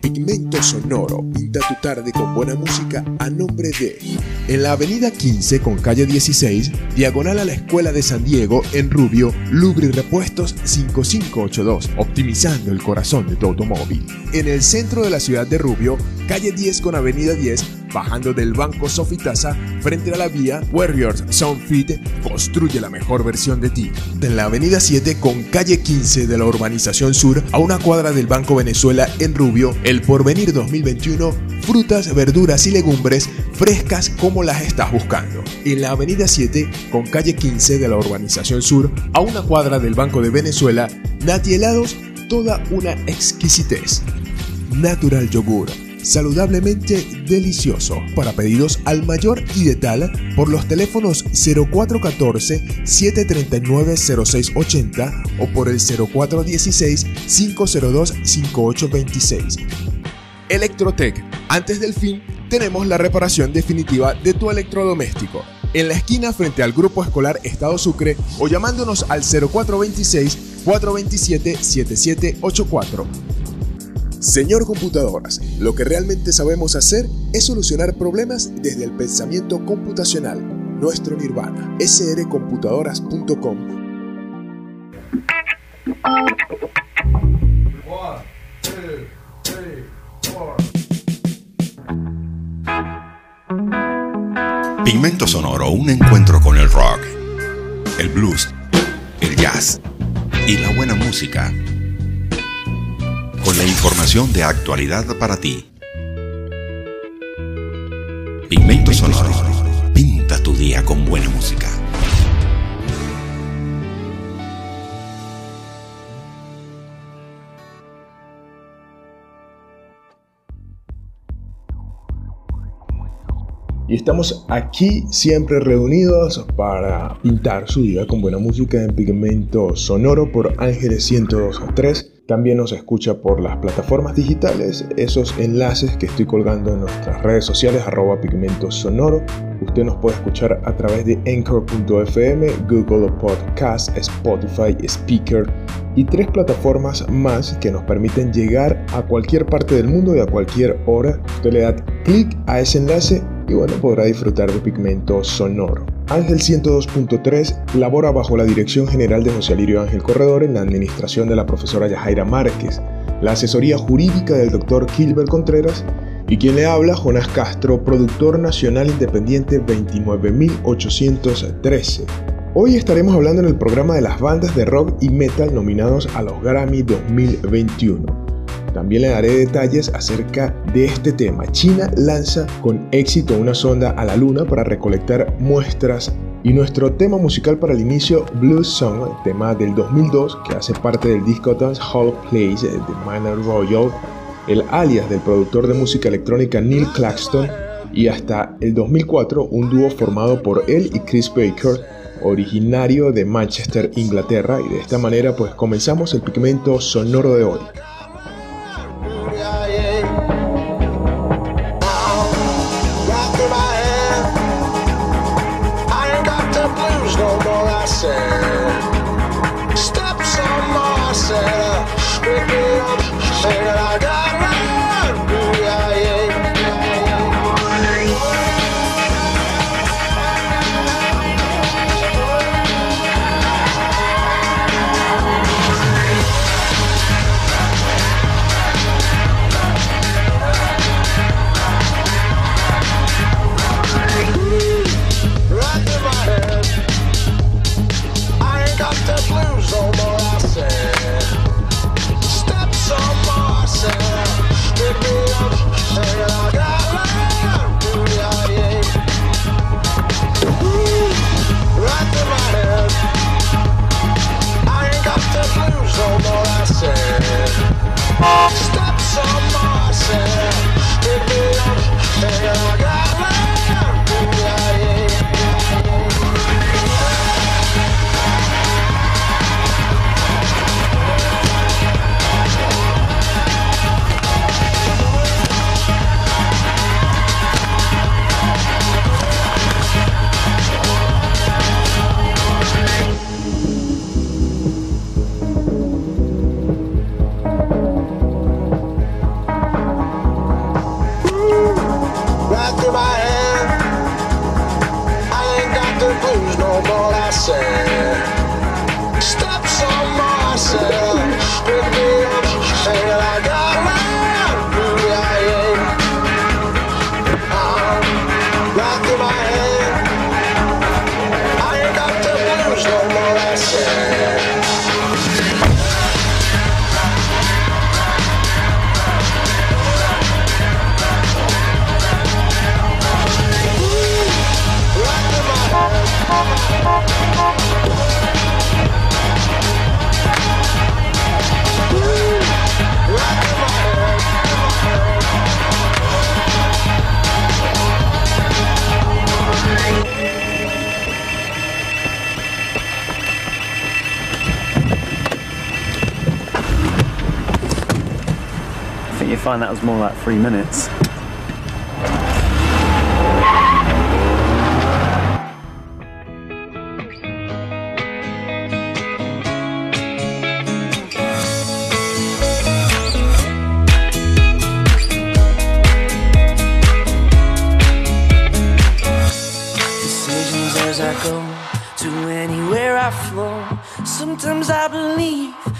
Pigmento Sonoro, pinta tu tarde con buena música a nombre de... En la avenida 15 con calle 16, diagonal a la Escuela de San Diego, en Rubio, Lubri Repuestos 5582, optimizando el corazón de tu automóvil. En el centro de la ciudad de Rubio, calle 10 con avenida 10, bajando del banco Sofitasa frente a la vía Warriors Soundfit construye la mejor versión de ti. En la avenida 7 con calle 15 de la urbanización sur a una cuadra del Banco Venezuela en Rubio, el Porvenir 2021, frutas, verduras y legumbres frescas como las estás buscando. En la avenida 7 con calle 15 de la urbanización sur a una cuadra del Banco de Venezuela, Nati Helados, toda una exquisitez. Natural Yogur saludablemente delicioso. Para pedidos al mayor y de tal, por los teléfonos 0414-739-0680 o por el 0416-502-5826. Electrotech. Antes del fin, tenemos la reparación definitiva de tu electrodoméstico. En la esquina frente al Grupo Escolar Estado Sucre o llamándonos al 0426 427 7784. Señor Computadoras, lo que realmente sabemos hacer es solucionar problemas desde el pensamiento computacional. Nuestro nirvana, srcomputadoras.com. Pigmento Sonoro, un encuentro con el rock, el blues, el jazz y la buena música la información de actualidad para ti. Pigmento Sonoro. Pinta tu día con buena música. Y estamos aquí siempre reunidos para pintar su día con buena música en pigmento sonoro por Ángeles 102.3 también nos escucha por las plataformas digitales, esos enlaces que estoy colgando en nuestras redes sociales, arroba pigmento sonoro. Usted nos puede escuchar a través de Anchor.fm, Google Podcast, Spotify, Speaker y tres plataformas más que nos permiten llegar a cualquier parte del mundo y a cualquier hora. Usted le da clic a ese enlace y bueno, podrá disfrutar de pigmento sonoro. Ángel 102.3 labora bajo la dirección general de José Alirio Ángel Corredor en la administración de la profesora Yajaira Márquez, la asesoría jurídica del doctor Gilbert Contreras y quien le habla, Jonas Castro, productor nacional independiente 29813. Hoy estaremos hablando en el programa de las bandas de rock y metal nominados a los Grammy 2021. También le daré detalles acerca de este tema. China lanza con éxito una sonda a la luna para recolectar muestras y nuestro tema musical para el inicio, Blues Song, tema del 2002 que hace parte del disco Dance Hall Plays de Manor Royal, el alias del productor de música electrónica Neil Claxton y hasta el 2004 un dúo formado por él y Chris Baker originario de Manchester, Inglaterra y de esta manera pues comenzamos el pigmento sonoro de hoy. Find that was more like three minutes.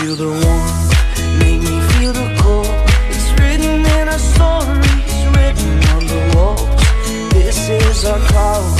feel the warmth, make me feel the cold. It's written in our stories, written on the walls. This is our call.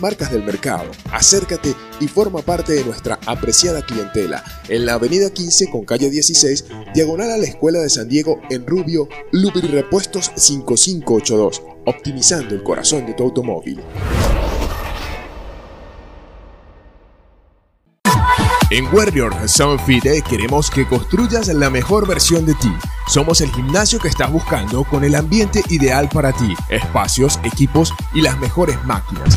marcas del mercado. Acércate y forma parte de nuestra apreciada clientela en la avenida 15 con calle 16, diagonal a la Escuela de San Diego en Rubio, Lubri Repuestos 5582, optimizando el corazón de tu automóvil. En Warrior Fit queremos que construyas la mejor versión de ti. Somos el gimnasio que estás buscando con el ambiente ideal para ti, espacios, equipos y las mejores máquinas.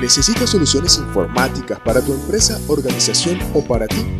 ¿Necesitas soluciones informáticas para tu empresa, organización o para ti?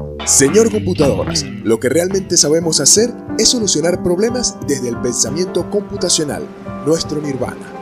Señor Computadoras, lo que realmente sabemos hacer es solucionar problemas desde el pensamiento computacional, nuestro nirvana.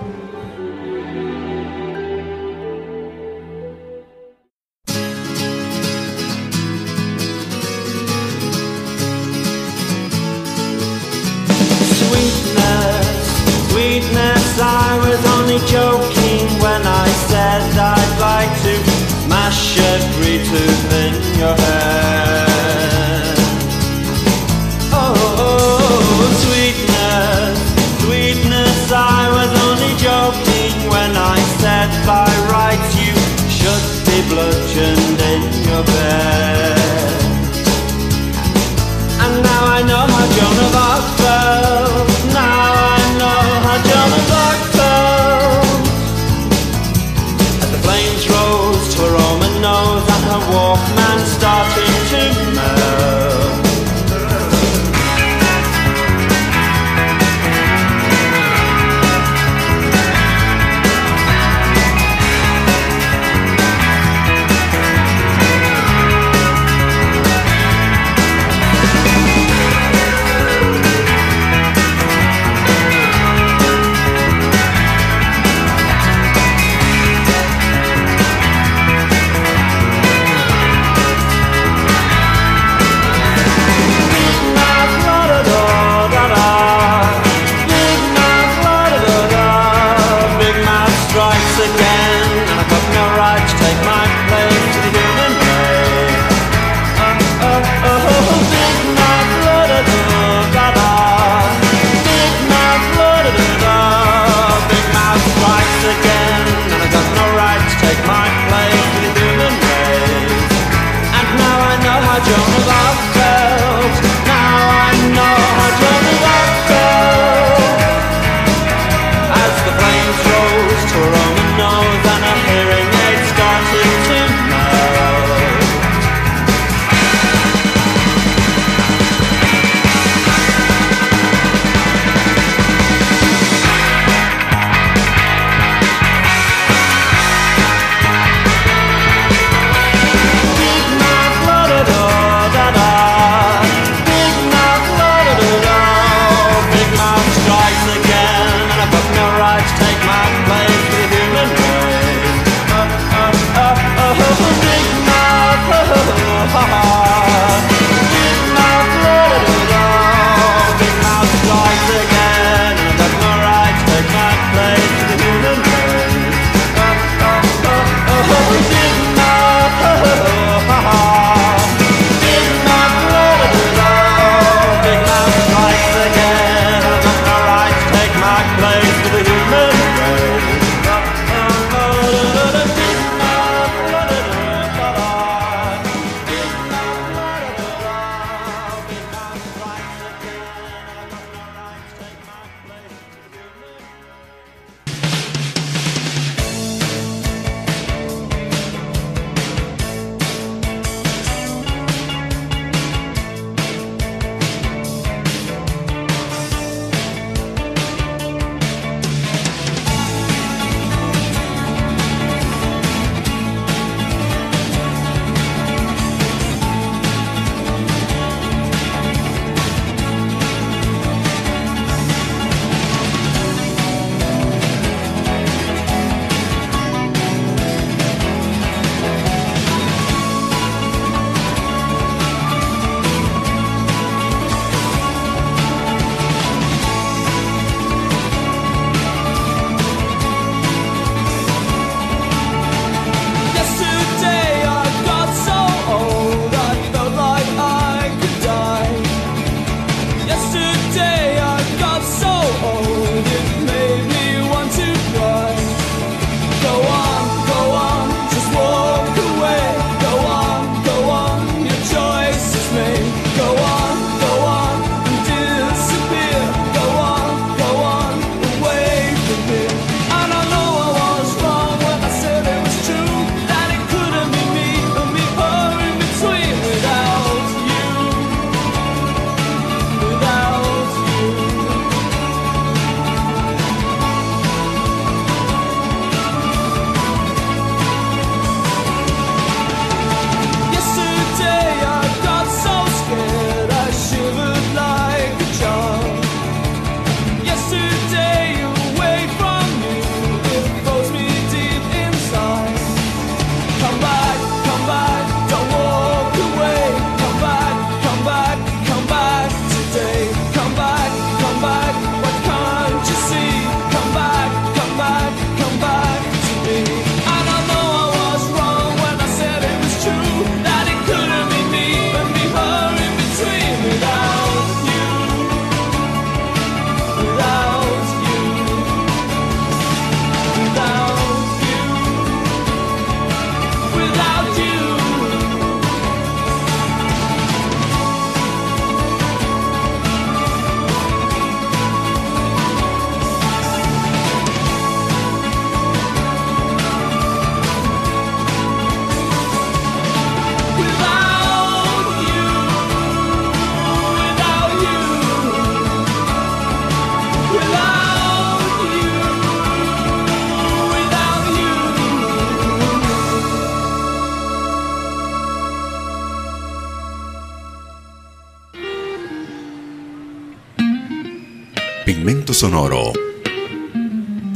Sonoro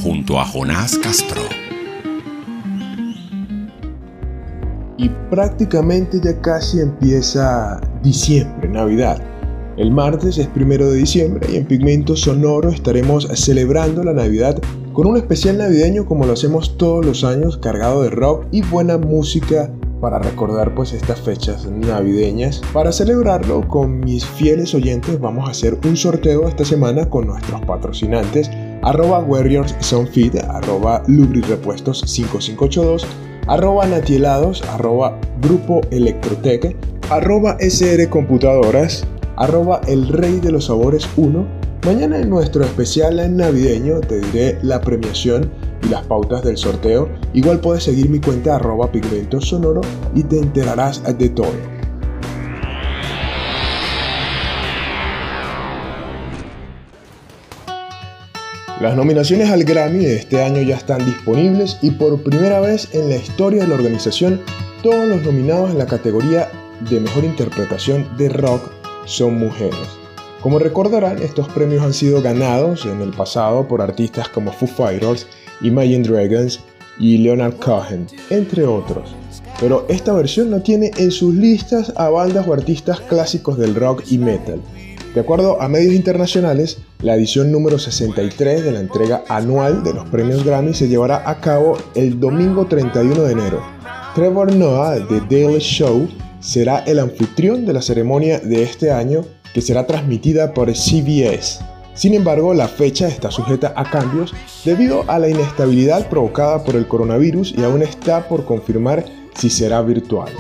junto a Jonás Castro. Y prácticamente ya casi empieza diciembre, Navidad. El martes es primero de diciembre y en Pigmento Sonoro estaremos celebrando la Navidad con un especial navideño como lo hacemos todos los años, cargado de rock y buena música para recordar pues estas fechas navideñas. Para celebrarlo con mis fieles oyentes vamos a hacer un sorteo esta semana con nuestros patrocinantes arroba Warriors arroba Lubrirepuestos 5582, arroba Natielados, arroba Grupo Electrotec, arroba SR Computadoras, arroba El Rey de los Sabores 1 Mañana en nuestro especial navideño te diré la premiación y las pautas del sorteo. Igual puedes seguir mi cuenta arroba pigmento y te enterarás de todo. Las nominaciones al Grammy de este año ya están disponibles y por primera vez en la historia de la organización todos los nominados en la categoría de mejor interpretación de rock son mujeres. Como recordarán, estos premios han sido ganados en el pasado por artistas como Foo Fighters, Imagine Dragons y Leonard Cohen, entre otros. Pero esta versión no tiene en sus listas a bandas o artistas clásicos del rock y metal. De acuerdo a medios internacionales, la edición número 63 de la entrega anual de los premios Grammy se llevará a cabo el domingo 31 de enero. Trevor Noah de Daily Show será el anfitrión de la ceremonia de este año que será transmitida por CBS. Sin embargo, la fecha está sujeta a cambios debido a la inestabilidad provocada por el coronavirus y aún está por confirmar si será virtual.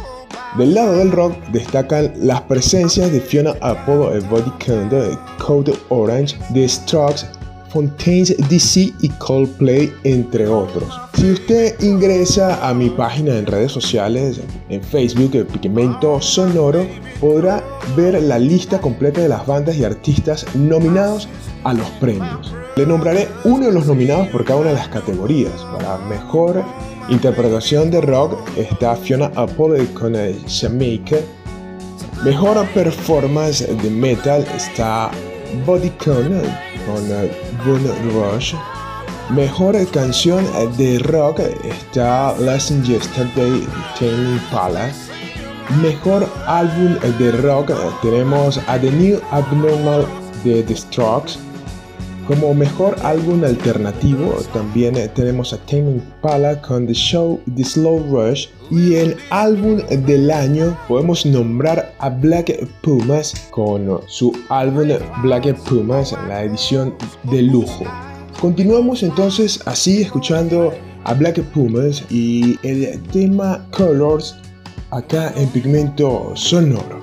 Del lado del rock destacan las presencias de Fiona Apollo, Body Count, Code Orange, The Strokes, Fontaines DC y Coldplay, entre otros. Si usted ingresa a mi página en redes sociales, en Facebook, Pigmento Sonoro, podrá ver la lista completa de las bandas y artistas nominados a los premios. Le nombraré uno de los nominados por cada una de las categorías. Para mejor interpretación de rock está Fiona Apple con Jamaica. Mejor performance de metal está Bodycon con Mejor canción de rock está Last Yesterday Tame Palace. Mejor álbum de rock tenemos A The New Abnormal de The Strokes. Como mejor álbum alternativo también tenemos a Tame Impala con The Show The Slow Rush. Y el álbum del año podemos nombrar a Black Pumas con su álbum Black Pumas, la edición de lujo. Continuamos entonces así escuchando a Black Pumas y el tema Colors acá en Pigmento Sonoro.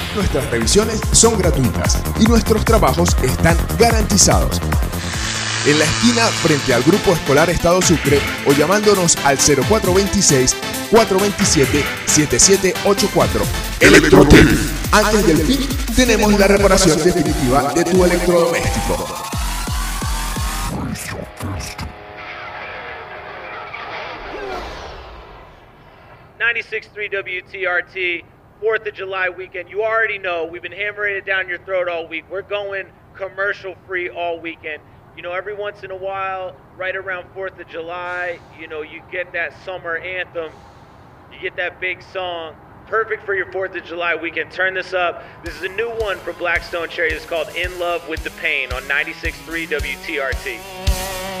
Nuestras revisiones son gratuitas y nuestros trabajos están garantizados en la esquina frente al Grupo Escolar Estado Sucre o llamándonos al 0426 427 7784. Electrotec. Antes del fin, tenemos la reparación definitiva de tu electrodoméstico. WTRT, 4th of July weekend. You already know we've been hammering it down your throat all week. We're going commercial free all weekend. you know, every once in a while, right around 4th of July, you know, you get that summer anthem, you get that big song. Perfect for your 4th of July weekend. Turn this up. This is a new one from Blackstone Cherry. It's called In Love with the Pain on 96.3 WTRT.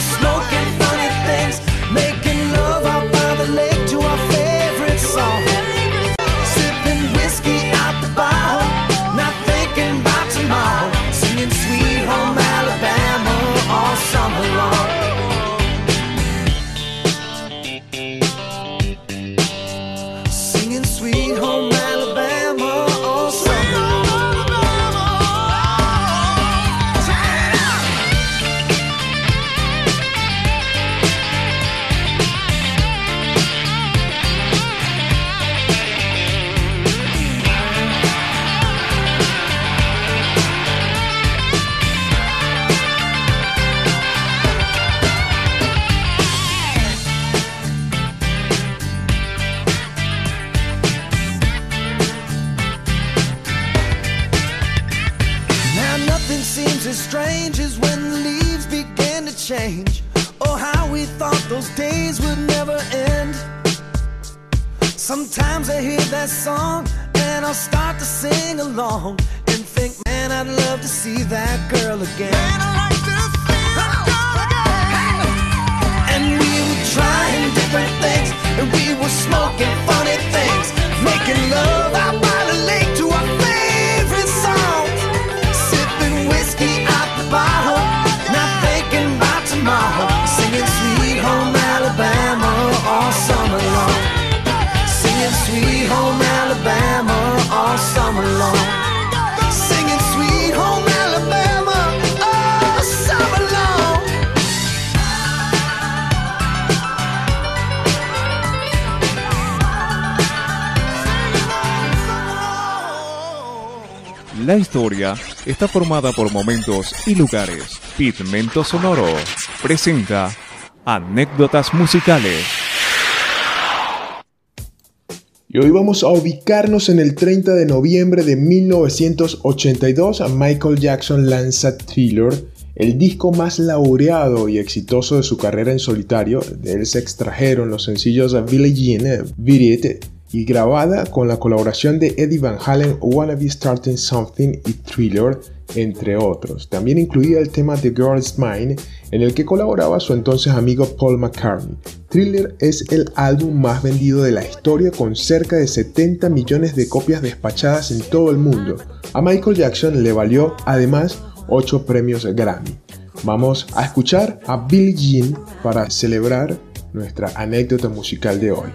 Smoking La historia está formada por momentos y lugares. Pigmento Sonoro presenta anécdotas musicales. Y hoy vamos a ubicarnos en el 30 de noviembre de 1982. Michael Jackson lanza Thriller, el disco más laureado y exitoso de su carrera en solitario. De él se extrajeron los sencillos Billie Jean, It y grabada con la colaboración de Eddie Van Halen, Wanna Be Starting Something y Thriller, entre otros. También incluía el tema The Girl Is Mine, en el que colaboraba su entonces amigo Paul McCartney. Thriller es el álbum más vendido de la historia con cerca de 70 millones de copias despachadas en todo el mundo. A Michael Jackson le valió además 8 premios Grammy. Vamos a escuchar a Billie Jean para celebrar nuestra anécdota musical de hoy.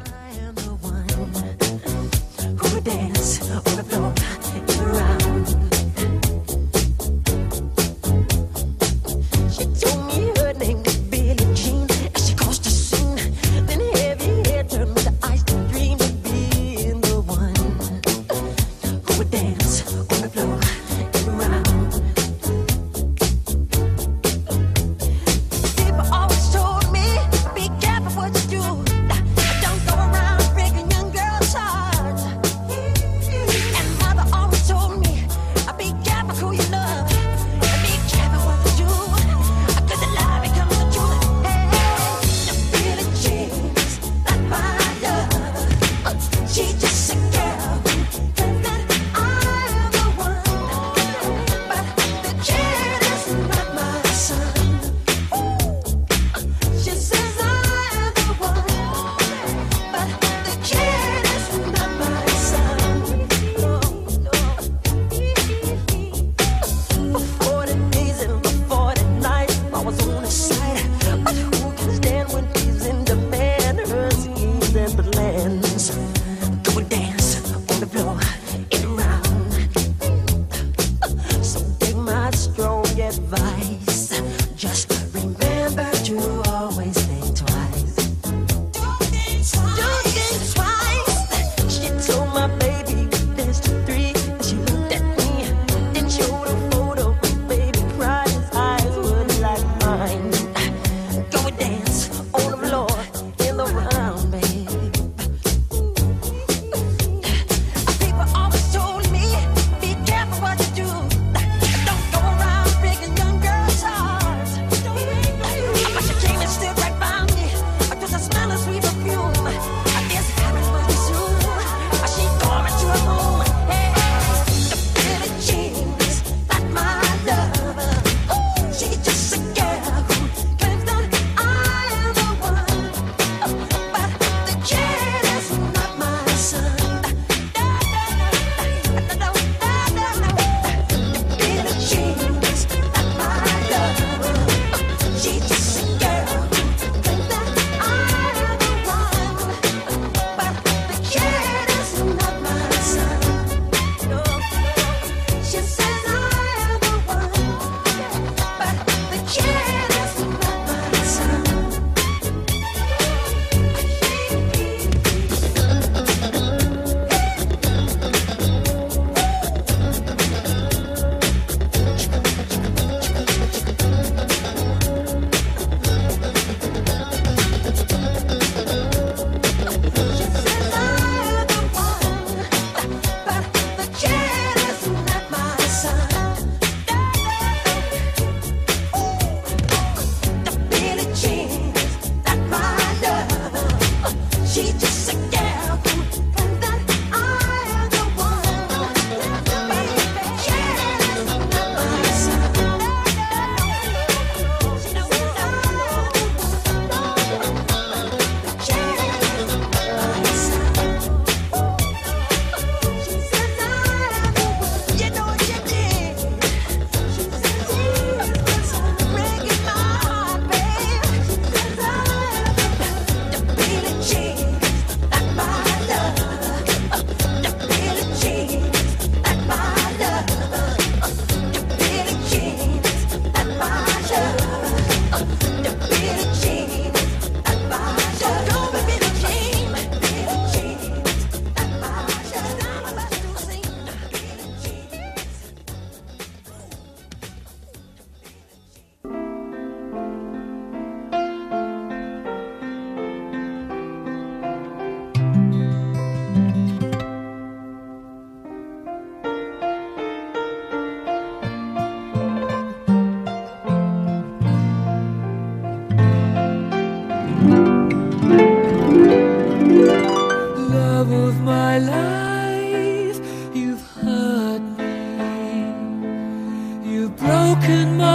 Broken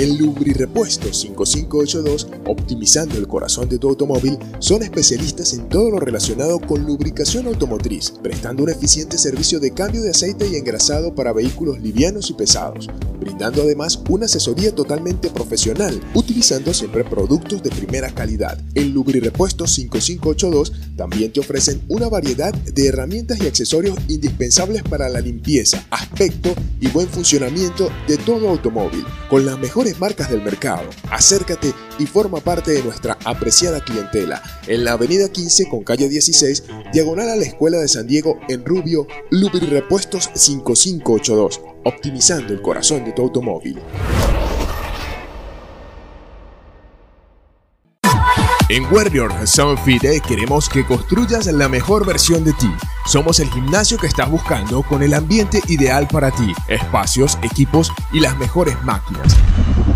En Lubrirepuestos 5582, optimizando el corazón de tu automóvil, son especialistas en todo lo relacionado con lubricación automotriz, prestando un eficiente servicio de cambio de aceite y engrasado para vehículos livianos y pesados, brindando además una asesoría totalmente profesional, utilizando siempre productos de primera calidad. En Lubrirepuestos 5582 también te ofrecen una variedad de herramientas y accesorios indispensables para la limpieza, aspecto y buen funcionamiento de todo automóvil, con las mejores marcas del mercado. Acércate y forma parte de nuestra apreciada clientela en la avenida 15 con calle 16, diagonal a la Escuela de San Diego en Rubio, Lubrirepuestos 5582, optimizando el corazón de tu automóvil. En Warrior Sound Fit queremos que construyas la mejor versión de ti. Somos el gimnasio que estás buscando con el ambiente ideal para ti, espacios, equipos y las mejores máquinas.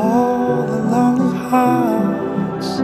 All the lonely hearts.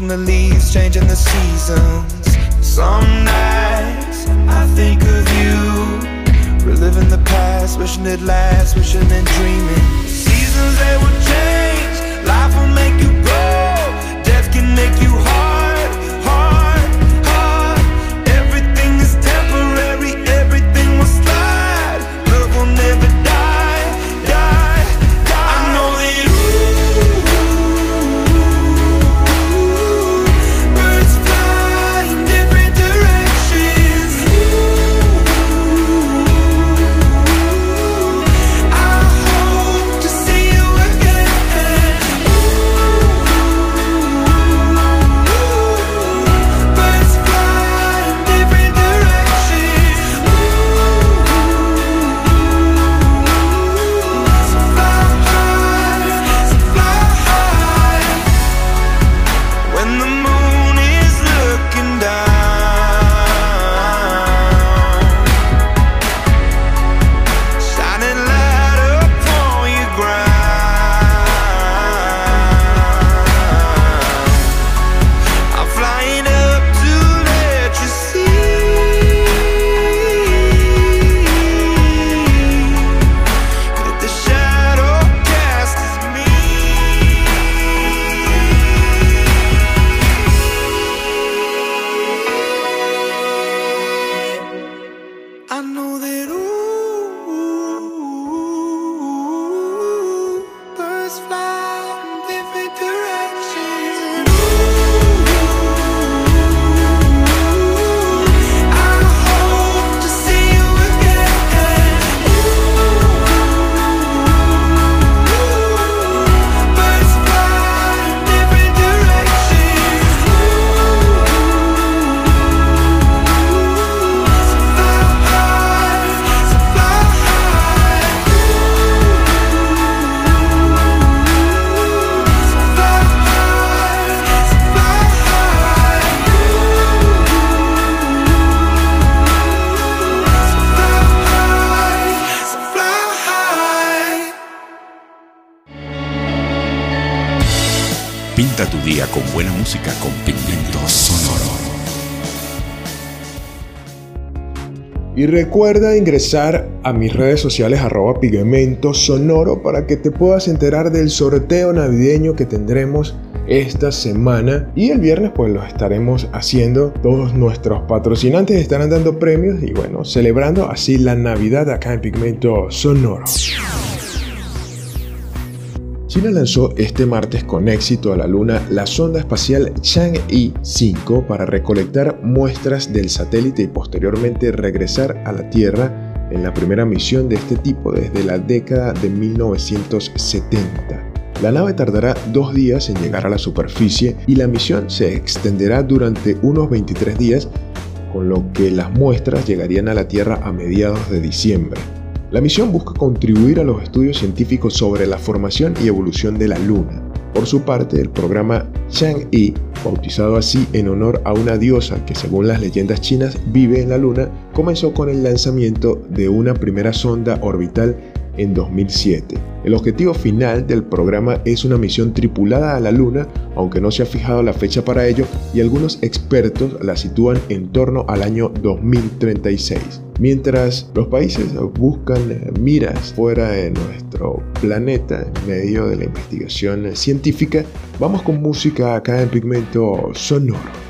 watching the leaves changing the seasons. Some nights I think of you. Reliving the past, wishing it lasts, wishing and dreaming. Seasons, they will change. Life will make you grow. Death can make you whole. recuerda ingresar a mis redes sociales arroba pigmento sonoro para que te puedas enterar del sorteo navideño que tendremos esta semana y el viernes pues lo estaremos haciendo. Todos nuestros patrocinantes estarán dando premios y bueno, celebrando así la Navidad acá en Pigmento Sonoro. China lanzó este martes con éxito a la Luna la sonda espacial Chang'e 5 para recolectar muestras del satélite y posteriormente regresar a la Tierra en la primera misión de este tipo desde la década de 1970. La nave tardará dos días en llegar a la superficie y la misión se extenderá durante unos 23 días, con lo que las muestras llegarían a la Tierra a mediados de diciembre. La misión busca contribuir a los estudios científicos sobre la formación y evolución de la Luna. Por su parte, el programa Chang'e, bautizado así en honor a una diosa que según las leyendas chinas vive en la Luna, comenzó con el lanzamiento de una primera sonda orbital en 2007. El objetivo final del programa es una misión tripulada a la Luna, aunque no se ha fijado la fecha para ello y algunos expertos la sitúan en torno al año 2036. Mientras los países buscan miras fuera de nuestro planeta en medio de la investigación científica, vamos con música acá en Pigmento Sonoro.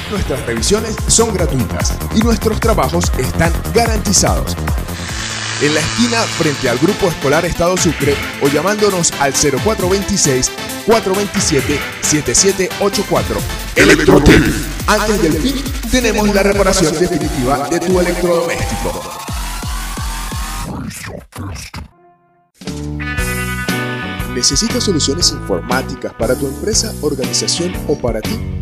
Nuestras revisiones son gratuitas y nuestros trabajos están garantizados. En la esquina frente al Grupo Escolar Estado Sucre o llamándonos al 0426 427 7784. Electrotec. Antes del fin tenemos la reparación definitiva de tu electrodoméstico. ¿Necesitas soluciones informáticas para tu empresa, organización o para ti?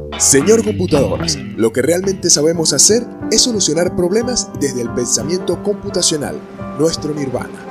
Señor Computadoras, lo que realmente sabemos hacer es solucionar problemas desde el pensamiento computacional, nuestro nirvana.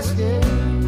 escape.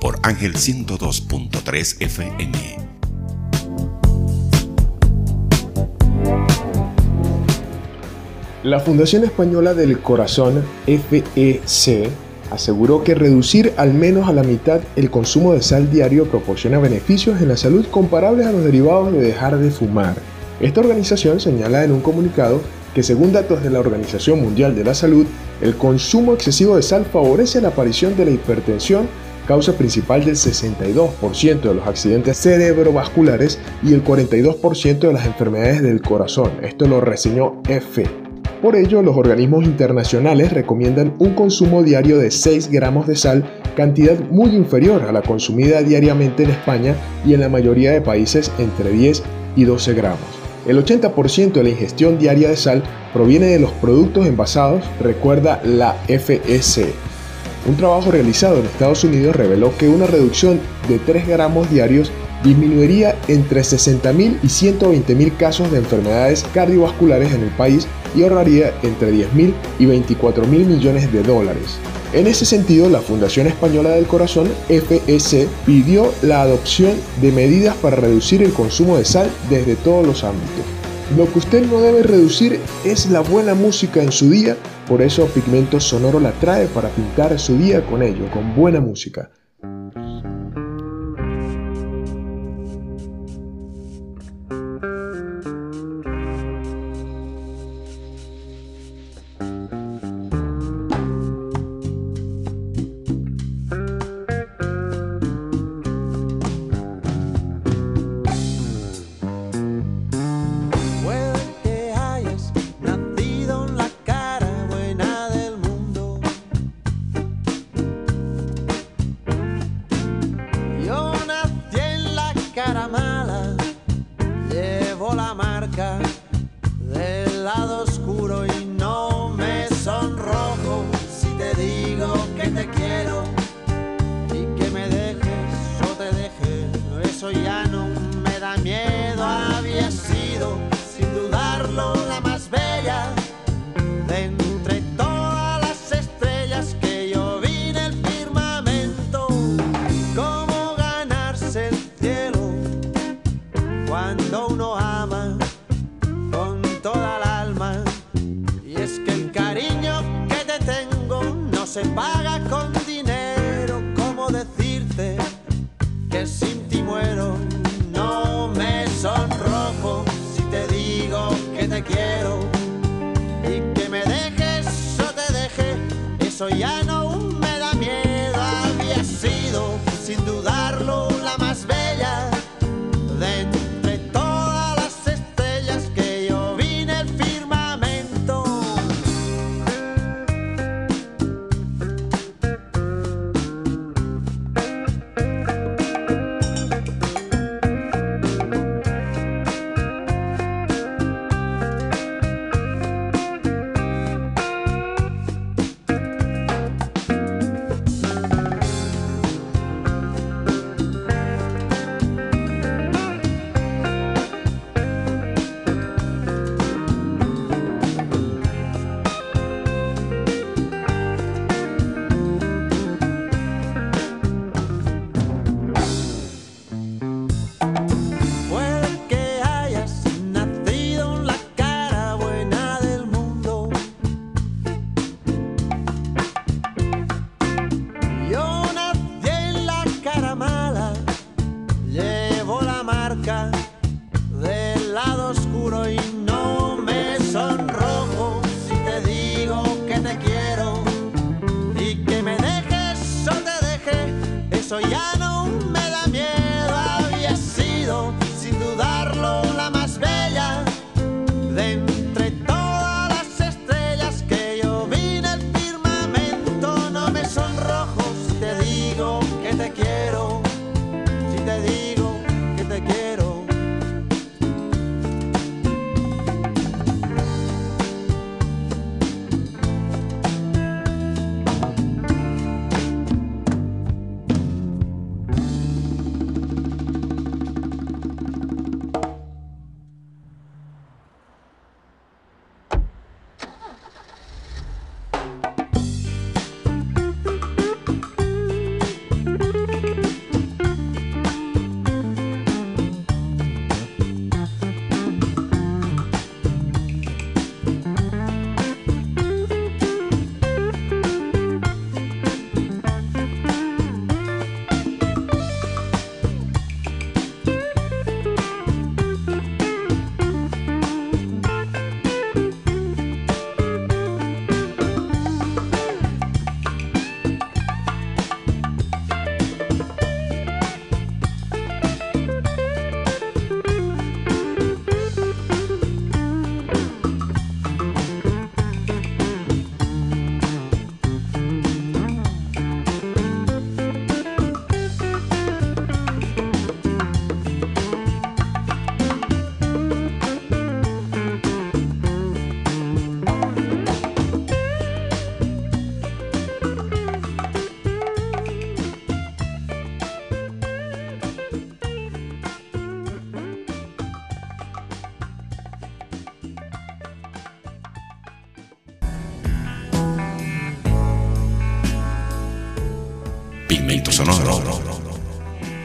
Por Ángel 102.3 FM. La Fundación Española del Corazón, FEC, aseguró que reducir al menos a la mitad el consumo de sal diario proporciona beneficios en la salud comparables a los derivados de dejar de fumar. Esta organización señala en un comunicado que según datos de la Organización Mundial de la Salud, el consumo excesivo de sal favorece la aparición de la hipertensión, causa principal del 62% de los accidentes cerebrovasculares y el 42% de las enfermedades del corazón. Esto lo reseñó EFE. Por ello, los organismos internacionales recomiendan un consumo diario de 6 gramos de sal, cantidad muy inferior a la consumida diariamente en España y en la mayoría de países entre 10 y 12 gramos. El 80% de la ingestión diaria de sal proviene de los productos envasados, recuerda la FEC. Un trabajo realizado en Estados Unidos reveló que una reducción de 3 gramos diarios disminuiría entre 60.000 y 120.000 casos de enfermedades cardiovasculares en el país y ahorraría entre 10.000 y 24.000 millones de dólares. En ese sentido, la Fundación Española del Corazón, FEC, pidió la adopción de medidas para reducir el consumo de sal desde todos los ámbitos. Lo que usted no debe reducir es la buena música en su día, por eso Pigmento Sonoro la trae para pintar su día con ello, con buena música. ya no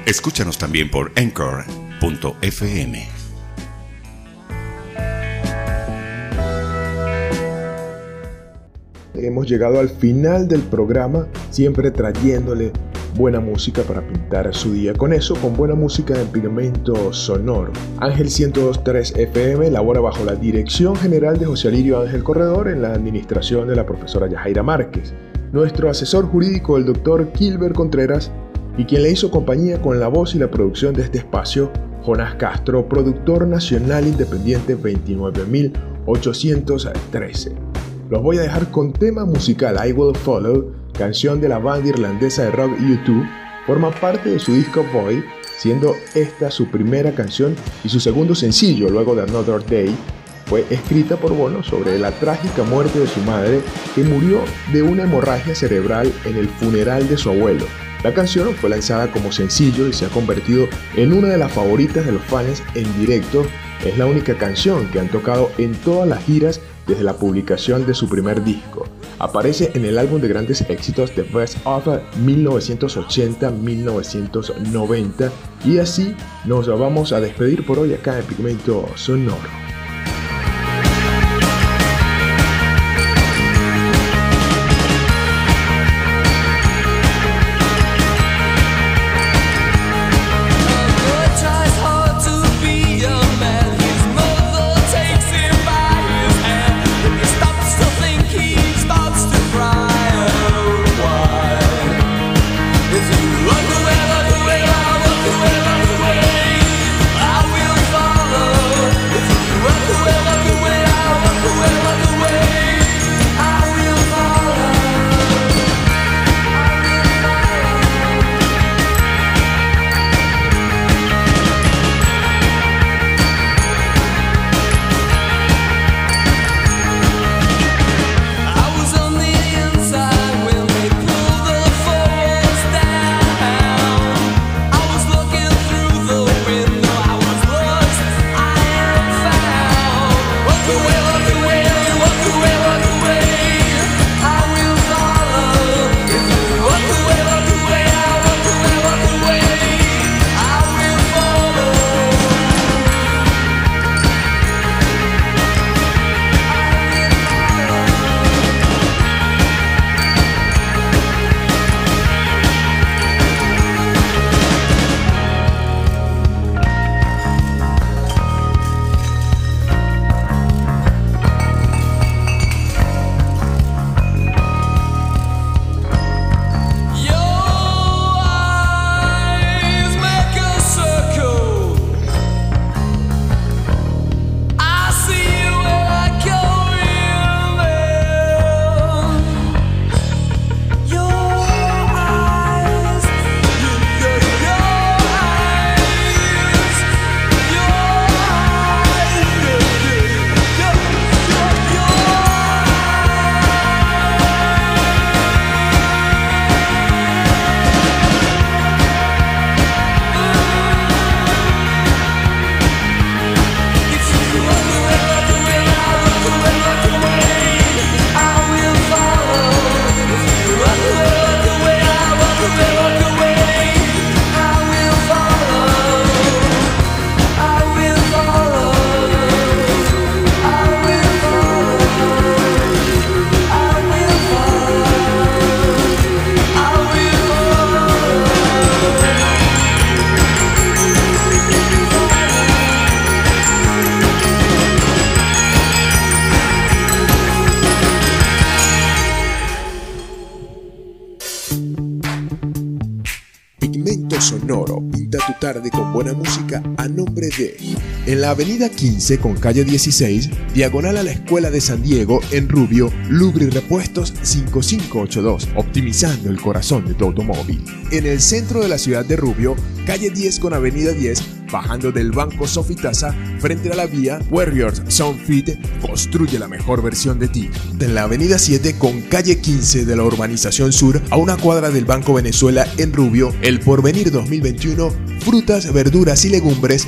Escúchanos también por Anchor.fm. Hemos llegado al final del programa, siempre trayéndole buena música para pintar su día. Con eso, con buena música en pigmento sonoro. Ángel 102.3 FM labora bajo la dirección general de José Alirio Ángel Corredor en la administración de la profesora Yajaira Márquez. Nuestro asesor jurídico, el doctor Kilber Contreras, y quien le hizo compañía con la voz y la producción de este espacio, Jonás Castro, productor nacional independiente 29813. Los voy a dejar con tema musical I Will Follow, canción de la banda irlandesa de rock U2, forma parte de su disco Boy, siendo esta su primera canción y su segundo sencillo luego de Another Day. Fue escrita por Bono sobre la trágica muerte de su madre que murió de una hemorragia cerebral en el funeral de su abuelo. La canción fue lanzada como sencillo y se ha convertido en una de las favoritas de los fans en directo. Es la única canción que han tocado en todas las giras desde la publicación de su primer disco. Aparece en el álbum de grandes éxitos The Best of 1980-1990 y así nos vamos a despedir por hoy acá en Pigmento Sonoro. sonoro. Avenida 15 con calle 16, diagonal a la Escuela de San Diego, en Rubio, Lubri Repuestos 5582, optimizando el corazón de tu automóvil. En el centro de la ciudad de Rubio, calle 10 con avenida 10, bajando del banco Sofitasa frente a la vía Warriors Soundfit construye la mejor versión de ti. En la avenida 7 con calle 15 de la urbanización sur a una cuadra del Banco Venezuela en Rubio, el Porvenir 2021, frutas, verduras y legumbres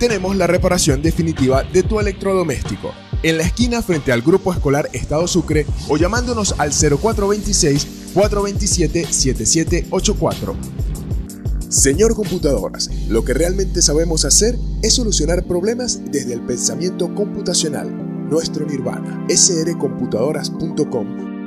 tenemos la reparación definitiva de tu electrodoméstico. En la esquina frente al Grupo Escolar Estado Sucre o llamándonos al 0426-427-7784. Señor Computadoras, lo que realmente sabemos hacer es solucionar problemas desde el pensamiento computacional. Nuestro Nirvana, srcomputadoras.com